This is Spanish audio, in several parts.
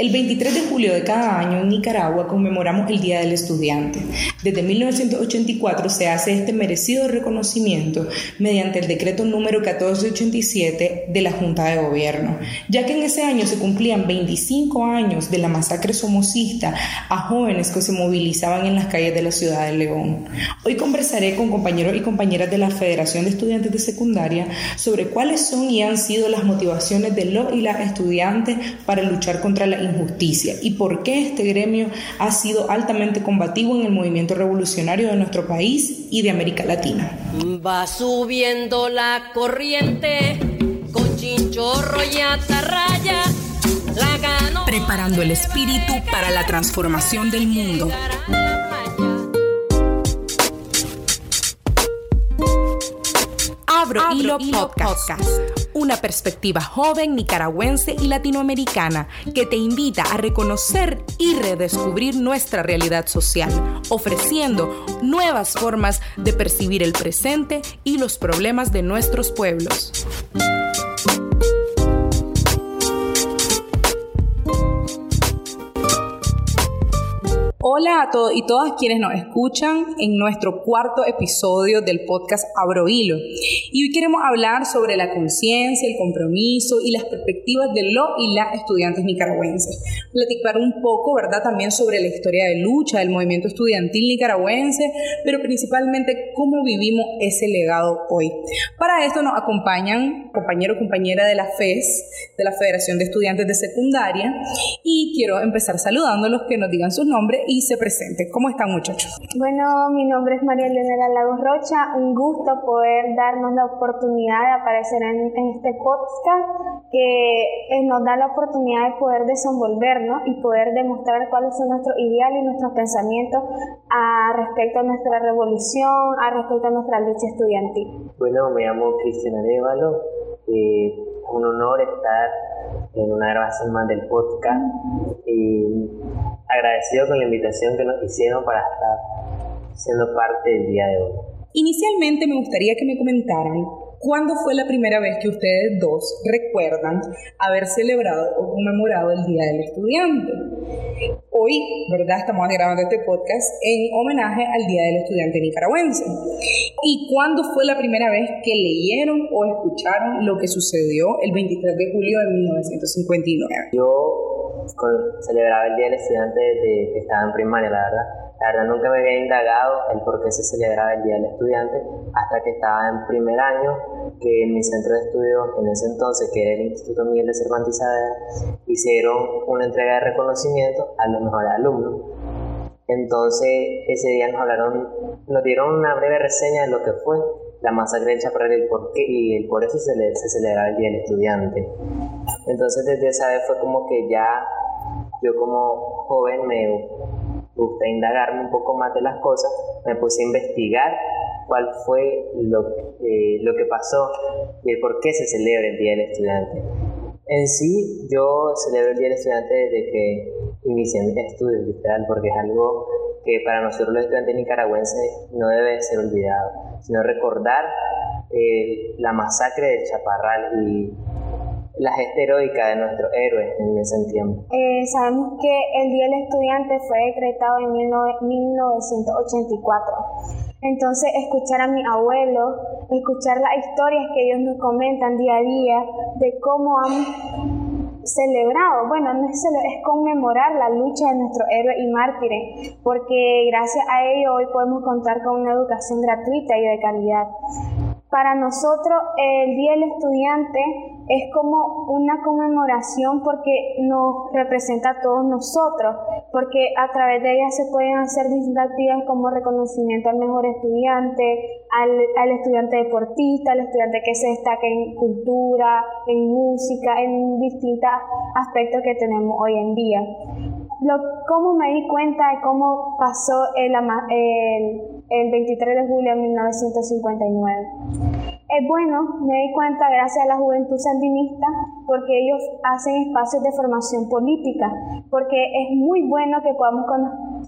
El 23 de julio de cada año en Nicaragua conmemoramos el Día del Estudiante. Desde 1984 se hace este merecido reconocimiento mediante el decreto número 1487 de la Junta de Gobierno, ya que en ese año se cumplían 25 años de la masacre somocista a jóvenes que se movilizaban en las calles de la ciudad de León. Hoy conversaré con compañeros y compañeras de la Federación de Estudiantes de Secundaria sobre cuáles son y han sido las motivaciones de los y las estudiantes para luchar contra la injusticia y por qué este gremio ha sido altamente combativo en el movimiento revolucionario de nuestro país y de América Latina. Va subiendo la corriente con chinchorro y atarraya. La Preparando el espíritu para la transformación del mundo. Abro, Hilo, Podcast una perspectiva joven nicaragüense y latinoamericana que te invita a reconocer y redescubrir nuestra realidad social, ofreciendo nuevas formas de percibir el presente y los problemas de nuestros pueblos. Hola a todos y todas quienes nos escuchan en nuestro cuarto episodio del podcast Abro Hilo. Y hoy queremos hablar sobre la conciencia, el compromiso y las perspectivas de los y las estudiantes nicaragüenses. Platicar un poco, ¿verdad?, también sobre la historia de lucha del movimiento estudiantil nicaragüense, pero principalmente cómo vivimos ese legado hoy. Para esto nos acompañan compañero o compañera de la FES, de la Federación de Estudiantes de Secundaria, y quiero empezar saludándolos, que nos digan sus nombres y se presente. ¿Cómo están muchachos? Bueno, mi nombre es María Elena Lagos Rocha. Un gusto poder darnos la oportunidad de aparecer en, este podcast que eh, nos da la oportunidad de poder desenvolvernos y poder demostrar cuáles son nuestros ideales y nuestros pensamientos a respecto a nuestra revolución, a respecto a nuestra lucha estudiantil. Bueno, me llamo Cristian Arevalo. Eh, un honor estar en una grabación más del podcast y agradecido con la invitación que nos hicieron para estar siendo parte del día de hoy. Inicialmente me gustaría que me comentaran ¿Cuándo fue la primera vez que ustedes dos recuerdan haber celebrado o conmemorado el Día del Estudiante? Hoy, ¿verdad? Estamos grabando este podcast en homenaje al Día del Estudiante Nicaragüense. ¿Y cuándo fue la primera vez que leyeron o escucharon lo que sucedió el 23 de julio de 1959? Yo celebraba el Día del Estudiante desde que estaba en primaria, la verdad la verdad nunca me había indagado el por qué se celebraba el Día del Estudiante hasta que estaba en primer año, que en mi centro de estudios en ese entonces, que era el Instituto Miguel de Cervantes Saavedra, hicieron una entrega de reconocimiento a los mejores alumnos. Entonces ese día nos hablaron, nos dieron una breve reseña de lo que fue la masacre de Chaparral y por qué, y el por eso se, se celebraba el Día del Estudiante. Entonces desde esa vez fue como que ya yo como joven me gusta indagarme un poco más de las cosas, me puse a investigar cuál fue lo, eh, lo que pasó y el por qué se celebra el Día del Estudiante. En sí, yo celebro el Día del Estudiante desde que inicié mis estudios, literal, porque es algo que para nosotros los estudiantes nicaragüenses no debe ser olvidado, sino recordar eh, la masacre del Chaparral y la gesta heroica de nuestros héroes en ese tiempo? Eh, sabemos que el Día del Estudiante fue decretado en 1984. Entonces, escuchar a mi abuelo, escuchar las historias que ellos nos comentan día a día de cómo han celebrado, bueno, no es, es conmemorar la lucha de nuestros héroes y mártires, porque gracias a ello hoy podemos contar con una educación gratuita y de calidad. Para nosotros el Día del Estudiante es como una conmemoración porque nos representa a todos nosotros, porque a través de ella se pueden hacer distintas actividades como reconocimiento al mejor estudiante, al, estudiante deportista, al estudiante que se destaca en cultura, en música, en distintos aspectos que tenemos hoy en día. Lo, cómo me di cuenta de cómo pasó el, el, el 23 de julio de 1959. Es bueno, me di cuenta gracias a la juventud sandinista, porque ellos hacen espacios de formación política, porque es muy bueno que podamos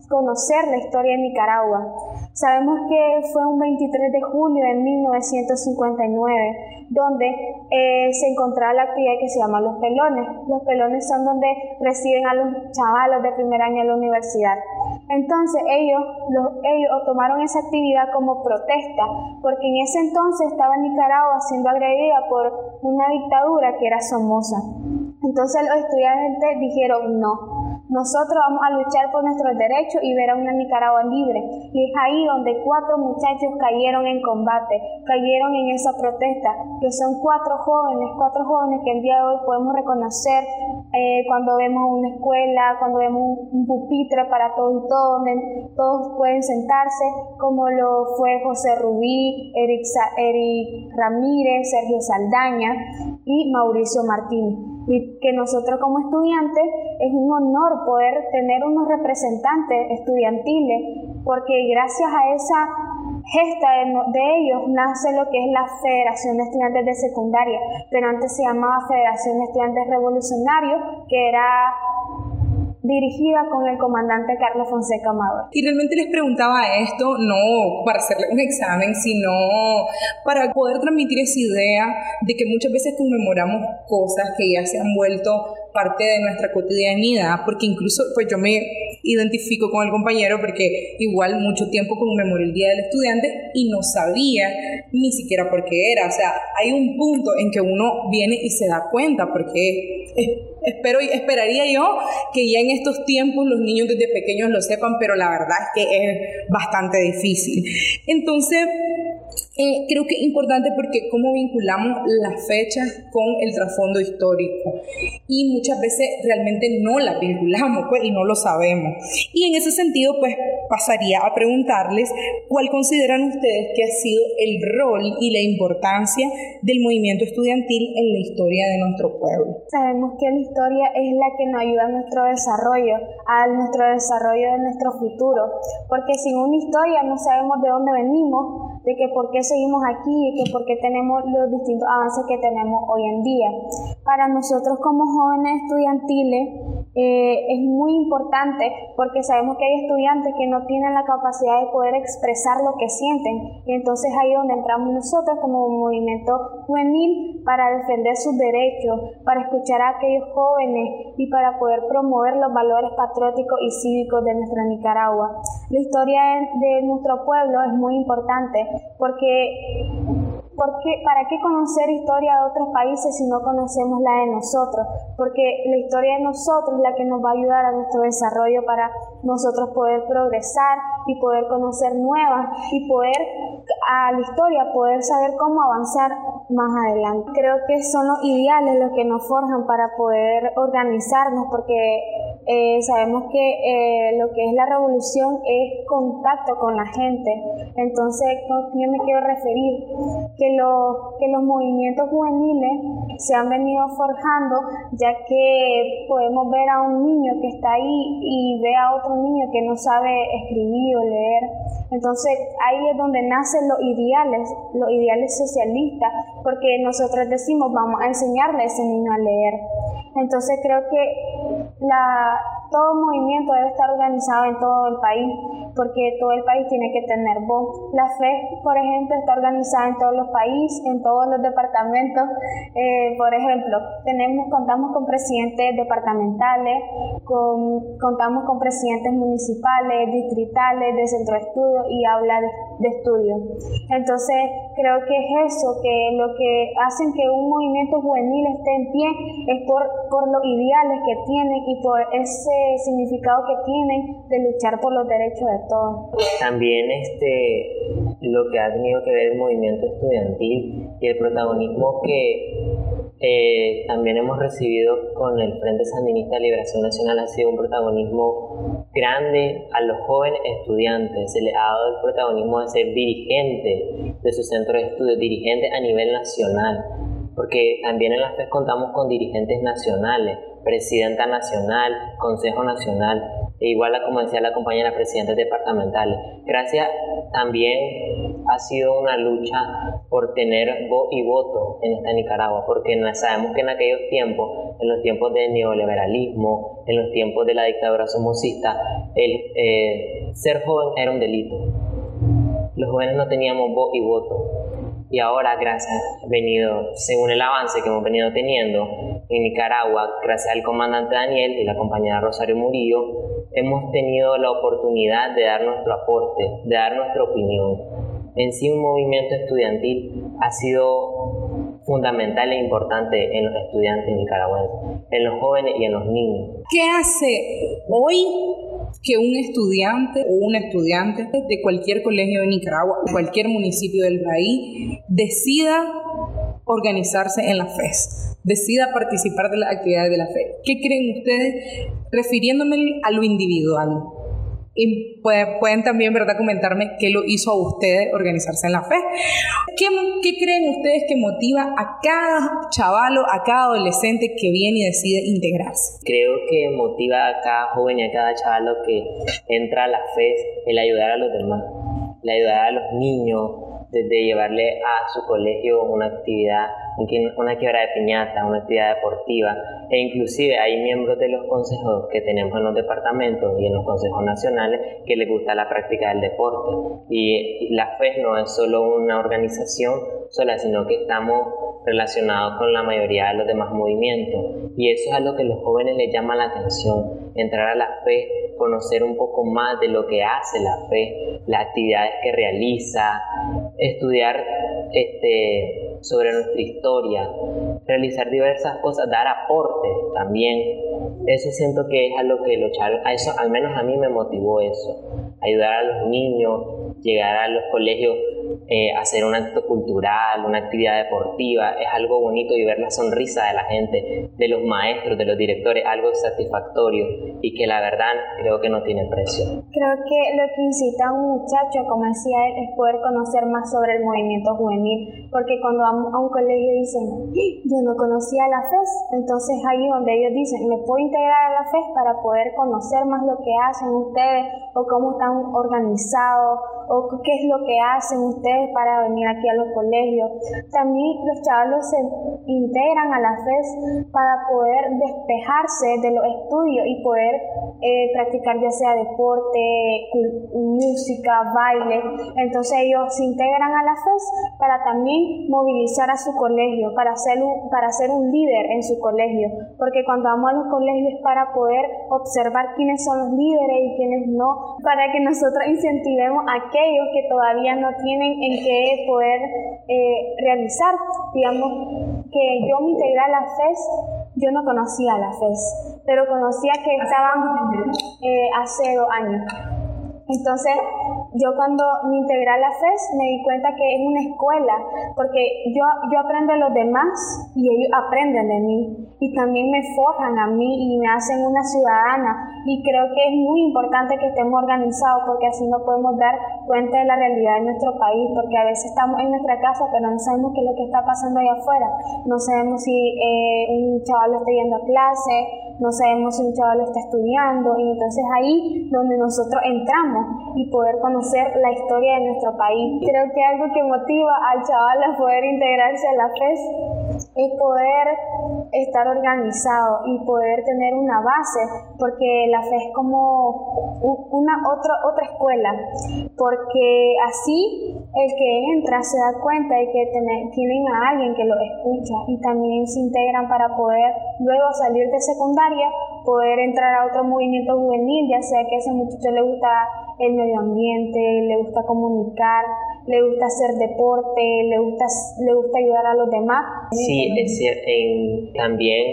conocer la historia de Nicaragua. Sabemos que fue un 23 de julio de 1959, donde eh, se encontraba la actividad que se llama Los Pelones. Los Pelones son donde reciben a los chavalos de primer año de la universidad. Entonces ellos, ellos tomaron esa actividad como protesta, porque en ese entonces estaba Nicaragua siendo agredida por una dictadura que era Somoza. Entonces los estudiantes dijeron no, nosotros vamos a luchar por nuestros derechos y ver a una Nicaragua libre. Y es ahí donde cuatro muchachos cayeron en combate, cayeron en esa protesta, que son cuatro jóvenes, cuatro jóvenes que el día de hoy podemos reconocer eh, cuando vemos una escuela, cuando vemos un, pupitre para todos y todos, todos pueden sentarse, como lo fue José Rubí, Eric, Eric Ramírez, Sergio Saldaña y Mauricio Martínez y que nosotros como estudiantes es un honor poder tener unos representantes estudiantiles, porque gracias a esa gesta de, ellos nace lo que es la Federación de Estudiantes de Secundaria, pero antes se llamaba Federación de Estudiantes Revolucionarios, que era dirigida con el comandante Carlos Fonseca Amador. Y realmente les preguntaba esto no para hacerle un examen, sino para poder transmitir esa idea de que muchas veces conmemoramos cosas que ya se han vuelto parte de nuestra cotidianidad, porque incluso pues yo me identifico con el compañero porque igual mucho tiempo conmemoré el Día del Estudiante y no sabía ni siquiera por qué era, o sea, hay un punto en que uno viene y se da cuenta porque espero esperaría yo que ya en estos tiempos los niños desde pequeños lo sepan, pero la verdad es que es bastante difícil. Entonces, eh, creo que es importante porque cómo vinculamos las fechas con el trasfondo histórico y muchas veces realmente no las vinculamos pues, y no lo sabemos. Y en ese sentido pues pasaría a preguntarles cuál consideran ustedes que ha sido el rol y la importancia del movimiento estudiantil en la historia de nuestro pueblo. Sabemos que la historia es la que nos ayuda a nuestro desarrollo, a nuestro desarrollo de nuestro futuro, porque sin una historia no sabemos de dónde venimos, de que por qué seguimos aquí y que por qué tenemos los distintos avances que tenemos hoy en día. Para nosotros como jóvenes estudiantiles eh, es muy importante porque sabemos que hay estudiantes que no tienen la capacidad de poder expresar lo que sienten y entonces ahí es donde entramos nosotros como movimiento juvenil para defender sus derechos, para escuchar a aquellos jóvenes y para poder promover los valores patrióticos y cívicos de nuestra Nicaragua. La historia de nuestro pueblo es muy importante porque ¿Para qué conocer historia de otros países si no conocemos la de nosotros? Porque la historia de nosotros es la que nos va a ayudar a nuestro desarrollo para nosotros poder progresar y poder conocer nuevas y poder a la historia poder saber cómo avanzar más adelante. Creo que son los ideales los que nos forjan para poder organizarnos porque eh, sabemos que eh, lo que es la revolución es contacto con la gente. Entonces, yo me quiero referir que, lo, que los movimientos juveniles se han venido forjando, ya que podemos ver a un niño que está ahí y ve a otro niño que no sabe escribir o leer. Entonces, ahí es donde nacen los ideales, los ideales socialistas, porque nosotros decimos, vamos a enseñarle a ese niño a leer. Entonces, creo que la todo movimiento debe estar organizado en todo el país, porque todo el país tiene que tener voz. La FE, por ejemplo, está organizada en todos los países, en todos los departamentos. Eh, por ejemplo, tenemos, contamos con presidentes departamentales, con, contamos con presidentes municipales, distritales, de centro de estudio y aula de, estudio. Entonces, creo que es eso, que lo que hacen que un movimiento juvenil esté en pie es por, por los ideales que tienen y por ese significado que tienen de luchar por los derechos de todos. También este, lo que ha tenido que ver el movimiento estudiantil y el protagonismo que eh, también hemos recibido con el Frente Sandinista de Liberación Nacional ha sido un protagonismo grande a los jóvenes estudiantes. Se les ha dado el protagonismo de ser dirigente de su centro de estudios, dirigente a nivel nacional, porque también en la FES contamos con dirigentes nacionales presidenta nacional, consejo nacional, e igual como decía la compañera, presidentes departamentales. Gracias también ha sido una lucha por tener voz y voto en esta Nicaragua, porque sabemos que en aquellos tiempos, en los tiempos del neoliberalismo, en los tiempos de la dictadura somocista, el eh, ser joven era un delito. Los jóvenes no teníamos voz y voto y ahora gracias venido según el avance que hemos venido teniendo en Nicaragua gracias al comandante Daniel y la compañera Rosario Murillo hemos tenido la oportunidad de dar nuestro aporte de dar nuestra opinión en sí un movimiento estudiantil ha sido fundamental e importante en los estudiantes nicaragüenses en los jóvenes y en los niños ¿qué hace hoy que un estudiante o una estudiante de cualquier colegio de Nicaragua, cualquier municipio del país, decida organizarse en la FES, decida participar de las actividades de la FES. ¿Qué creen ustedes refiriéndome a lo individual? Y pueden, también, ¿verdad?, comentarme qué lo hizo a ustedes organizarse en la fe. ¿Qué, ¿Qué, creen ustedes que motiva a cada chavalo, a cada adolescente que viene y decide integrarse? Creo que motiva a cada joven y a cada chavalo que entra a la fe el ayudar a los demás, el ayudar a los niños, desde llevarle a su colegio una actividad, una quiebra de piñata, una actividad deportiva, e inclusive hay miembros de los consejos que tenemos en los departamentos y en los consejos nacionales que les gusta la práctica del deporte. Y la FES no es solo una organización sola, sino que estamos relacionados con la mayoría de los demás movimientos. Y eso es a lo que los jóvenes les llama la atención, entrar a la FES, conocer un poco más de lo que hace la FES, las actividades que realiza, estudiar este, sobre nuestra historia, realizar diversas cosas, dar aporte también. Eso siento que es a lo que los a eso al menos a mí me motivó eso, ayudar a los niños, llegar a los colegios eh, hacer un acto cultural, una actividad deportiva, es algo bonito y ver la sonrisa de la gente, de los maestros, de los directores, algo satisfactorio y que la verdad creo que no tiene precio. Creo que lo que incita a un muchacho, como decía él, es poder conocer más sobre el movimiento juvenil, porque cuando vamos a un colegio dicen, yo no conocía la FES, entonces ahí donde ellos dicen, me puedo integrar a la FES para poder conocer más lo que hacen ustedes o cómo están organizados o qué es lo que hacen ustedes para venir aquí a los colegios. También los chavalos se integran a la FES para poder despejarse de los estudios y poder eh, practicar ya sea deporte, música, baile. Entonces ellos se integran a la FES para también movilizar a su colegio, para ser un, para ser un líder en su colegio. Porque cuando vamos a los colegios es para poder observar quiénes son los líderes y quiénes no, para que nosotros incentivemos a aquellos que todavía no tienen en qué poder eh, realizar. Digamos que yo me integré a la FES, yo no conocía la FES, pero conocía que estaban eh, hace dos años. Entonces, yo cuando me integré a la FES me di cuenta que es una escuela, porque yo, yo aprendo de los demás y ellos aprenden de mí y también me forjan a mí y me hacen una ciudadana y creo que es muy importante que estemos organizados porque así no podemos dar cuenta de la realidad de nuestro país, porque a veces estamos en nuestra casa pero no sabemos qué es lo que está pasando allá afuera, no sabemos si eh, un chaval está yendo a clase, no sabemos si un chaval está estudiando y entonces ahí donde nosotros entramos y poder conocer la historia de nuestro país. Creo que algo que motiva al chaval a poder integrarse a la FES es poder estar organizado y poder tener una base, porque la FES es como una otra, otra escuela, porque así el que entra se da cuenta de que tienen a alguien que lo escucha y también se integran para poder luego salir de secundaria, poder entrar a otro movimiento juvenil, ya sea que a ese muchacho le gusta el medio ambiente, le gusta comunicar, le gusta hacer deporte, le gusta, le gusta ayudar a los demás. Sí, es cierto, también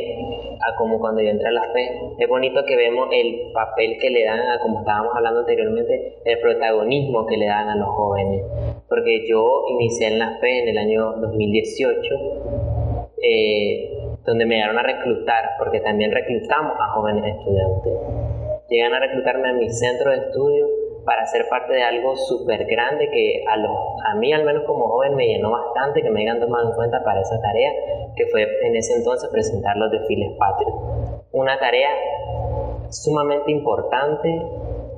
a como cuando yo entré a la fe, es bonito que vemos el papel que le dan, a, como estábamos hablando anteriormente, el protagonismo que le dan a los jóvenes. Porque yo inicié en la fe en el año 2018, eh, donde me llegaron a reclutar, porque también reclutamos a jóvenes estudiantes. Llegan a reclutarme a mi centro de estudio para ser parte de algo súper grande que a, los, a mí al menos como joven me llenó bastante, que me hayan tomado en cuenta para esa tarea, que fue en ese entonces presentar los desfiles patrios. Una tarea sumamente importante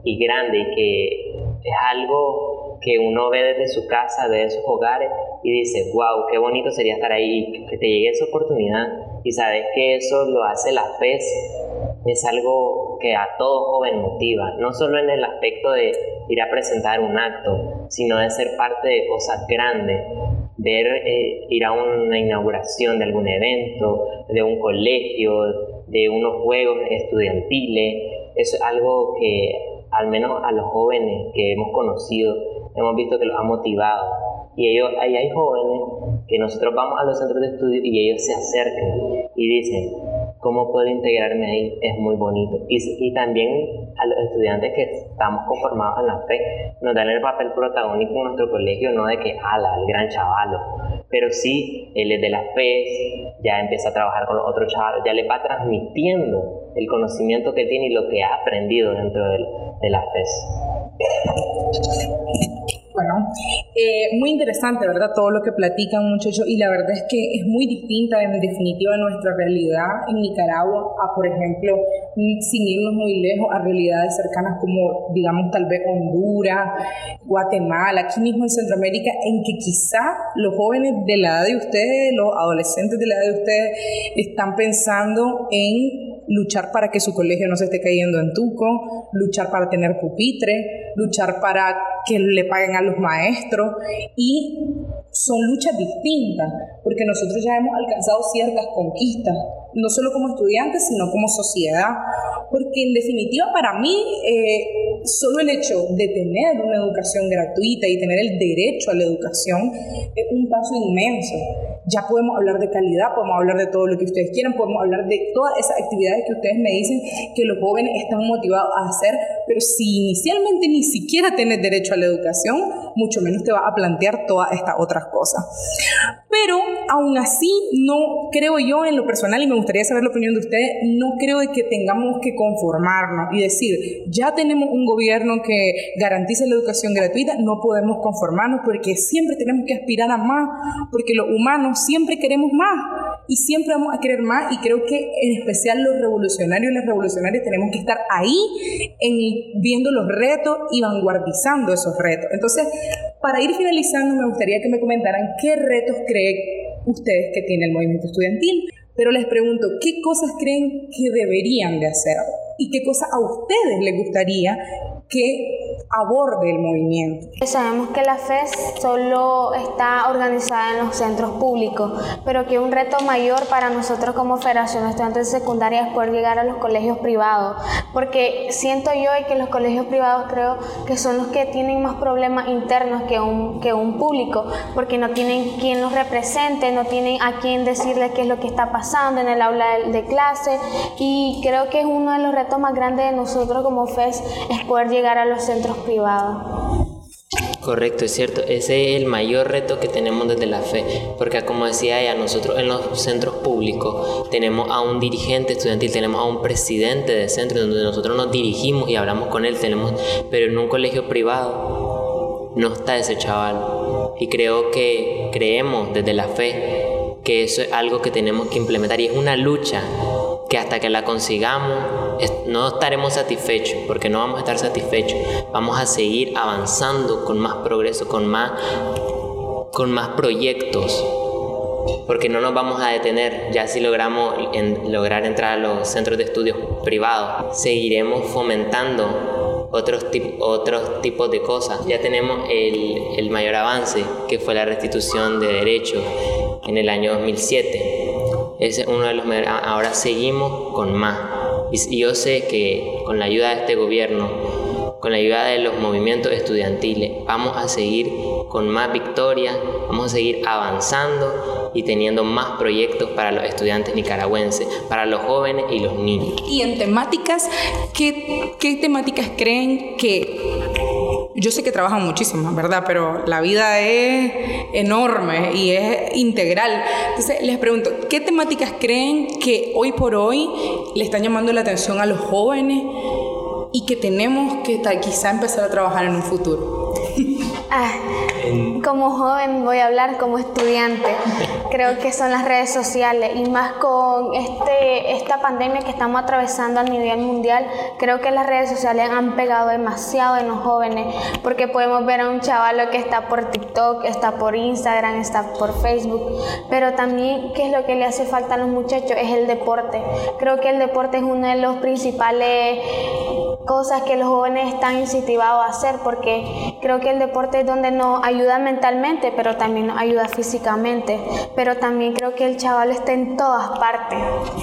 y grande y que es algo que uno ve desde su casa, ve sus hogares y dice, wow, qué bonito sería estar ahí, que te llegue esa oportunidad y sabes que eso lo hace la FES, es algo que a todo joven motiva, no solo en el aspecto de ir a presentar un acto, sino de ser parte de cosas grandes, ver eh, ir a una inauguración de algún evento, de un colegio, de unos juegos estudiantiles, es algo que al menos a los jóvenes que hemos conocido hemos visto que los ha motivado. Y ellos, ahí hay jóvenes que nosotros vamos a los centros de estudio y ellos se acercan y dicen, ¿cómo puedo integrarme ahí? Es muy bonito. Y, y también a los estudiantes que estamos conformados en la fe, nos dan el papel protagónico en nuestro colegio, no de que, ala, el gran chavalo, pero sí, él es de la fe, ya empieza a trabajar con los otros chavalos, ya le va transmitiendo el conocimiento que tiene y lo que ha aprendido dentro de, de la fe. Bueno, eh, muy interesante, ¿verdad? Todo lo que platican muchachos y la verdad es que es muy distinta en definitiva nuestra realidad en Nicaragua a, por ejemplo, mm, sin irnos muy lejos, a realidades cercanas como, digamos, tal vez Honduras, Guatemala, aquí mismo en Centroamérica, en que quizá los jóvenes de la edad de ustedes, los adolescentes de la edad de ustedes, están pensando en luchar para que su colegio no se esté cayendo en tuco, luchar para tener pupitre, luchar para que le paguen a los maestros. Y son luchas distintas, porque nosotros ya hemos alcanzado ciertas conquistas, no solo como estudiantes, sino como sociedad, porque en definitiva para mí eh, solo el hecho de tener una educación gratuita y tener el derecho a la educación es un paso inmenso ya podemos hablar de calidad, podemos hablar de todo lo que ustedes quieran, podemos hablar de todas esas actividades que ustedes me dicen que los jóvenes están motivados a hacer, pero si inicialmente ni siquiera tienes derecho a la educación, mucho menos te va a plantear todas estas otras cosas. Pero aún así, no creo yo en lo personal, y me gustaría saber la opinión de ustedes, no creo de que tengamos que conformarnos y decir, ya tenemos un gobierno que garantiza la educación gratuita, no podemos conformarnos porque siempre tenemos que aspirar a más, porque los humanos siempre queremos más y siempre vamos a querer más y creo que en especial los revolucionarios y las revolucionarias tenemos que estar ahí en, viendo los retos y vanguardizando esos retos. Entonces, para ir finalizando, me gustaría que me comentaran qué retos creen ustedes que tiene el movimiento estudiantil, pero les pregunto, ¿qué cosas creen que deberían de hacer? ¿Y qué cosas a ustedes les gustaría que aborde el movimiento. Sabemos que la FES solo está organizada en los centros públicos, pero que un reto mayor para nosotros como Federación de Estudiantes de Secundaria es poder llegar a los colegios privados, porque siento yo que los colegios privados creo que son los que tienen más problemas internos que un, que un público, porque no tienen quien los represente, no tienen a quien decirle qué es lo que está pasando en el aula de, de clase, y creo que es uno de los retos más grandes de nosotros como FES es poder llegar a los centros privados. Correcto, es cierto. Ese es el mayor reto que tenemos desde la fe, porque como decía ella, nosotros en los centros públicos tenemos a un dirigente estudiantil, tenemos a un presidente de centro donde nosotros nos dirigimos y hablamos con él, tenemos, pero en un colegio privado no está ese chaval. Y creo que creemos desde la fe que eso es algo que tenemos que implementar y es una lucha que hasta que la consigamos no estaremos satisfechos, porque no vamos a estar satisfechos. Vamos a seguir avanzando con más progreso, con más, con más proyectos, porque no nos vamos a detener. Ya si logramos lograr entrar a los centros de estudios privados, seguiremos fomentando otros, otros tipos de cosas. Ya tenemos el, el mayor avance, que fue la restitución de derechos en el año 2007 ese es uno de los ahora seguimos con más y yo sé que con la ayuda de este gobierno con la ayuda de los movimientos estudiantiles vamos a seguir con más victorias vamos a seguir avanzando y teniendo más proyectos para los estudiantes nicaragüenses, para los jóvenes y los niños. Y en temáticas, ¿qué, qué temáticas creen que yo sé que trabajan muchísimo, ¿verdad? Pero la vida es enorme y es integral. Entonces, les pregunto, ¿qué temáticas creen que hoy por hoy le están llamando la atención a los jóvenes y que tenemos que quizá empezar a trabajar en un futuro? Ah, como joven voy a hablar como estudiante. Creo que son las redes sociales y más con este, esta pandemia que estamos atravesando a nivel mundial, creo que las redes sociales han pegado demasiado en los jóvenes porque podemos ver a un chaval que está por TikTok, está por Instagram, está por Facebook, pero también qué es lo que le hace falta a los muchachos es el deporte. Creo que el deporte es uno de los principales cosas que los jóvenes están incentivados a hacer porque creo que el deporte es donde nos ayuda mentalmente pero también nos ayuda físicamente. Pero también creo que el chaval está en todas partes.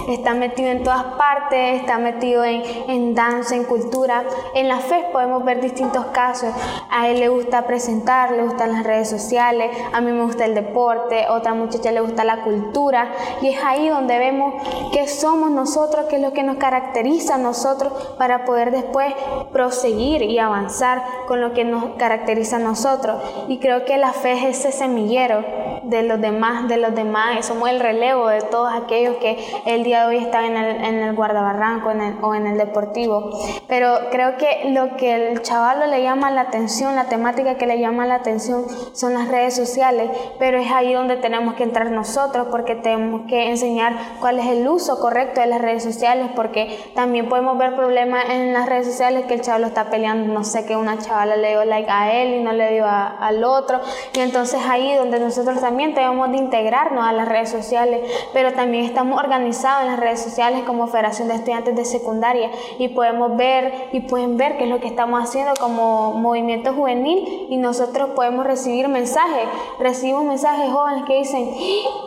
Está metido en todas partes está metido en, en danza en cultura. En la fe podemos ver distintos casos. A él le gusta presentar le gustan las redes sociales a mí me gusta el deporte otra muchacha le gusta la cultura. Y es ahí donde vemos qué somos nosotros qué es lo que nos caracteriza a nosotros para poder después después proseguir y avanzar con lo que nos caracteriza a nosotros. Y creo que la fe es ese semillero de los demás, de los demás, somos el relevo de todos aquellos que el día de hoy están en el, en el guardabarranco o en el deportivo. Pero creo que lo que el chaval le llama la atención, la temática que le llama la atención son las redes sociales, pero es ahí donde tenemos que entrar nosotros porque tenemos que enseñar cuál es el uso correcto de las redes sociales, porque también podemos ver problemas en las redes sociales que el chaval está peleando, no sé, que una chavala le dio like a él y no le dio al otro, y entonces ahí donde nosotros también tenemos de integrarnos a las redes sociales, pero también estamos organizados en las redes sociales como Federación de Estudiantes de Secundaria y podemos ver y pueden ver qué es lo que estamos haciendo como movimiento juvenil y nosotros podemos recibir mensajes. Recibo mensajes jóvenes que dicen,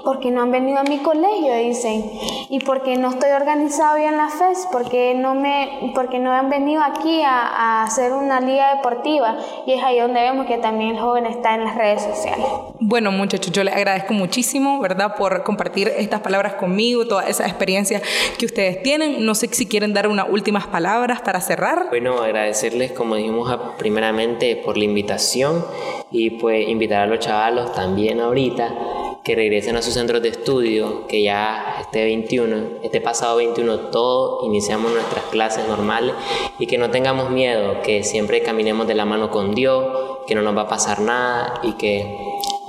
porque no han venido a mi colegio? Dicen, y porque no estoy organizado bien en la FES, porque no, me, porque no han venido aquí a, a hacer una liga deportiva. Y es ahí donde vemos que también el joven está en las redes sociales. Bueno, muchachos, yo les agradezco muchísimo, ¿verdad?, por compartir estas palabras conmigo, toda esa experiencia que ustedes tienen. No sé si quieren dar unas últimas palabras para cerrar. Bueno, agradecerles, como dijimos primeramente, por la invitación y pues invitar a los chavalos también ahorita que regresen a sus centros de estudio, que ya este 21, este pasado 21 todos iniciamos nuestras clases normales y que no tengamos miedo, que siempre caminemos de la mano con Dios, que no nos va a pasar nada y que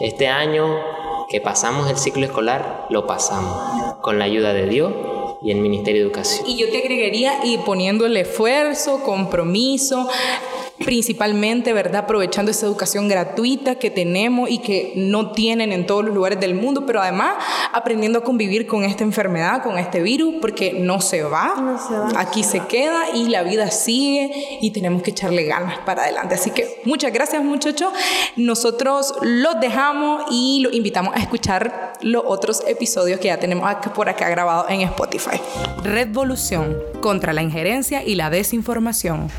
este año que pasamos el ciclo escolar, lo pasamos con la ayuda de Dios y el Ministerio de Educación. Y yo te agregaría y poniendo el esfuerzo, compromiso, principalmente, ¿verdad? Aprovechando esa educación gratuita que tenemos y que no tienen en todos los lugares del mundo, pero además aprendiendo a convivir con esta enfermedad, con este virus, porque no se va, no se va. aquí se queda y la vida sigue y tenemos que echarle ganas para adelante. Así que muchas gracias muchachos, nosotros los dejamos y los invitamos a escuchar los otros episodios que ya tenemos por acá grabados en Spotify. Redvolución contra la injerencia y la desinformación.